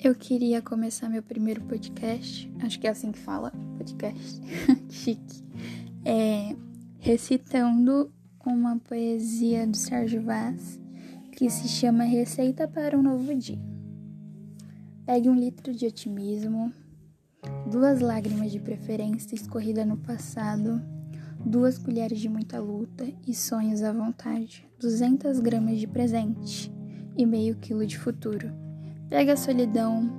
Eu queria começar meu primeiro podcast, acho que é assim que fala, podcast, chique, é, recitando uma poesia do Sérgio Vaz que se chama Receita para um Novo Dia. Pegue um litro de otimismo, duas lágrimas de preferência escorrida no passado, duas colheres de muita luta e sonhos à vontade, 200 gramas de presente e meio quilo de futuro Pega a solidão,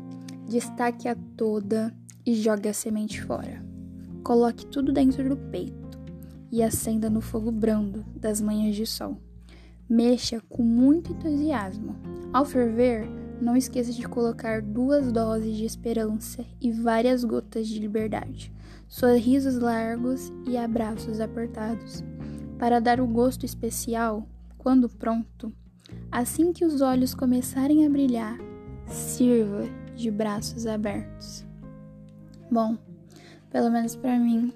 destaque a toda e jogue a semente fora. Coloque tudo dentro do peito e acenda no fogo brando das manhãs de sol. Mexa com muito entusiasmo. Ao ferver, não esqueça de colocar duas doses de esperança e várias gotas de liberdade, sorrisos largos e abraços apertados. Para dar o gosto especial, quando pronto, assim que os olhos começarem a brilhar, sirva de braços abertos. Bom, pelo menos para mim,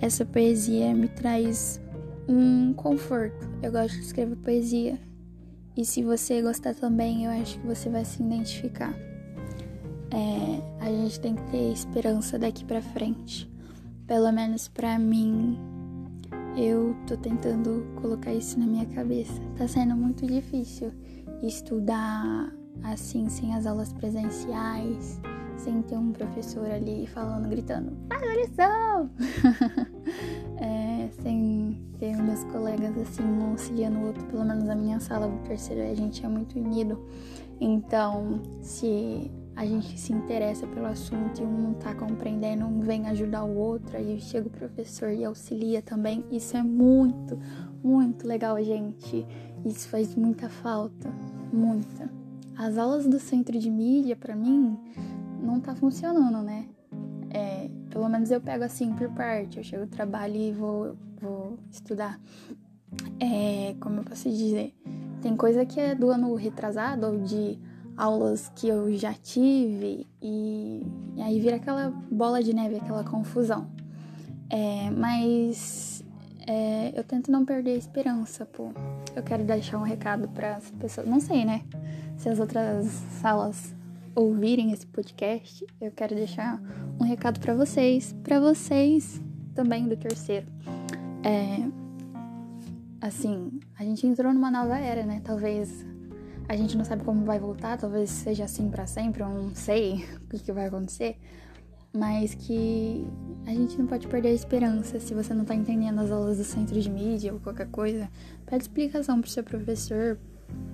essa poesia me traz um conforto. Eu gosto de escrever poesia. E se você gostar também, eu acho que você vai se identificar. É, a gente tem que ter esperança daqui para frente. Pelo menos para mim, eu tô tentando colocar isso na minha cabeça. Tá sendo muito difícil estudar assim, sem as aulas presenciais, sem ter um professor ali falando, gritando, faz a lição! é, sem ter meus colegas assim, um auxiliando o outro, pelo menos a minha sala do terceiro, a gente é muito unido. Então, se a gente se interessa pelo assunto e um não tá compreendendo, um vem ajudar o outro, aí chega o professor e auxilia também. Isso é muito, muito legal, gente. Isso faz muita falta, muita. As aulas do centro de mídia, para mim, não tá funcionando, né? É, pelo menos eu pego assim por parte. Eu chego do trabalho e vou, vou estudar. É, como eu posso dizer? Tem coisa que é do ano retrasado ou de aulas que eu já tive e, e aí vira aquela bola de neve, aquela confusão. É, mas é, eu tento não perder a esperança, pô. Eu quero deixar um recado para as pessoas. Não sei, né? se as outras salas ouvirem esse podcast, eu quero deixar um recado para vocês, para vocês também do terceiro. É, assim, a gente entrou numa nova era, né? Talvez a gente não sabe como vai voltar, talvez seja assim para sempre, eu não sei o que, vai acontecer, mas que a gente não pode perder a esperança. Se você não tá entendendo as aulas do centro de mídia ou qualquer coisa, pede explicação pro seu professor,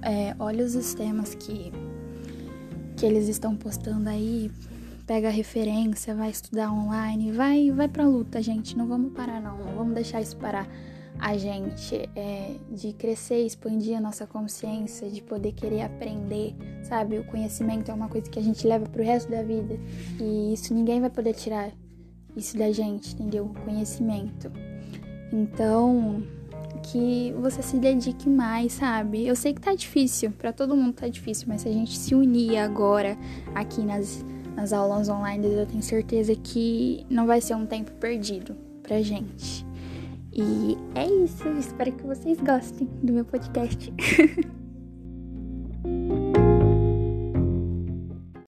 é, olha os sistemas que, que eles estão postando aí, pega a referência, vai estudar online, vai, vai pra luta, gente. Não vamos parar, não. Não vamos deixar isso parar a gente é, de crescer, expandir a nossa consciência, de poder querer aprender, sabe? O conhecimento é uma coisa que a gente leva pro resto da vida e isso ninguém vai poder tirar isso da gente, entendeu? O conhecimento. Então, que você se dedique mais, sabe? Eu sei que tá difícil, para todo mundo tá difícil, mas se a gente se unir agora aqui nas, nas aulas online, eu tenho certeza que não vai ser um tempo perdido pra gente. E é isso, espero que vocês gostem do meu podcast.